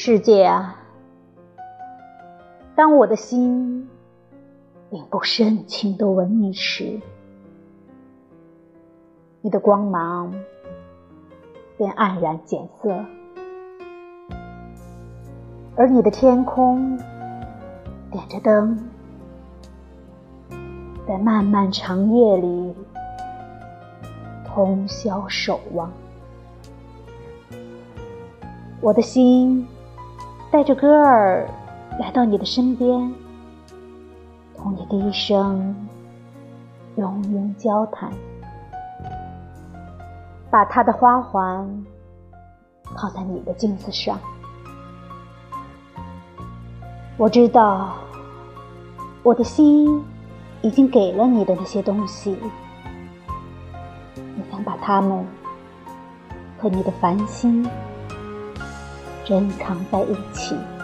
世界啊，当我的心并不深情的吻你时，你的光芒便黯然减色，而你的天空点着灯，在漫漫长夜里通宵守望，我的心。带着歌儿来到你的身边，同你低声拥拥交谈，把它的花环靠在你的镜子上。我知道，我的心已经给了你的那些东西，你想把它们和你的繁星。珍藏在一起。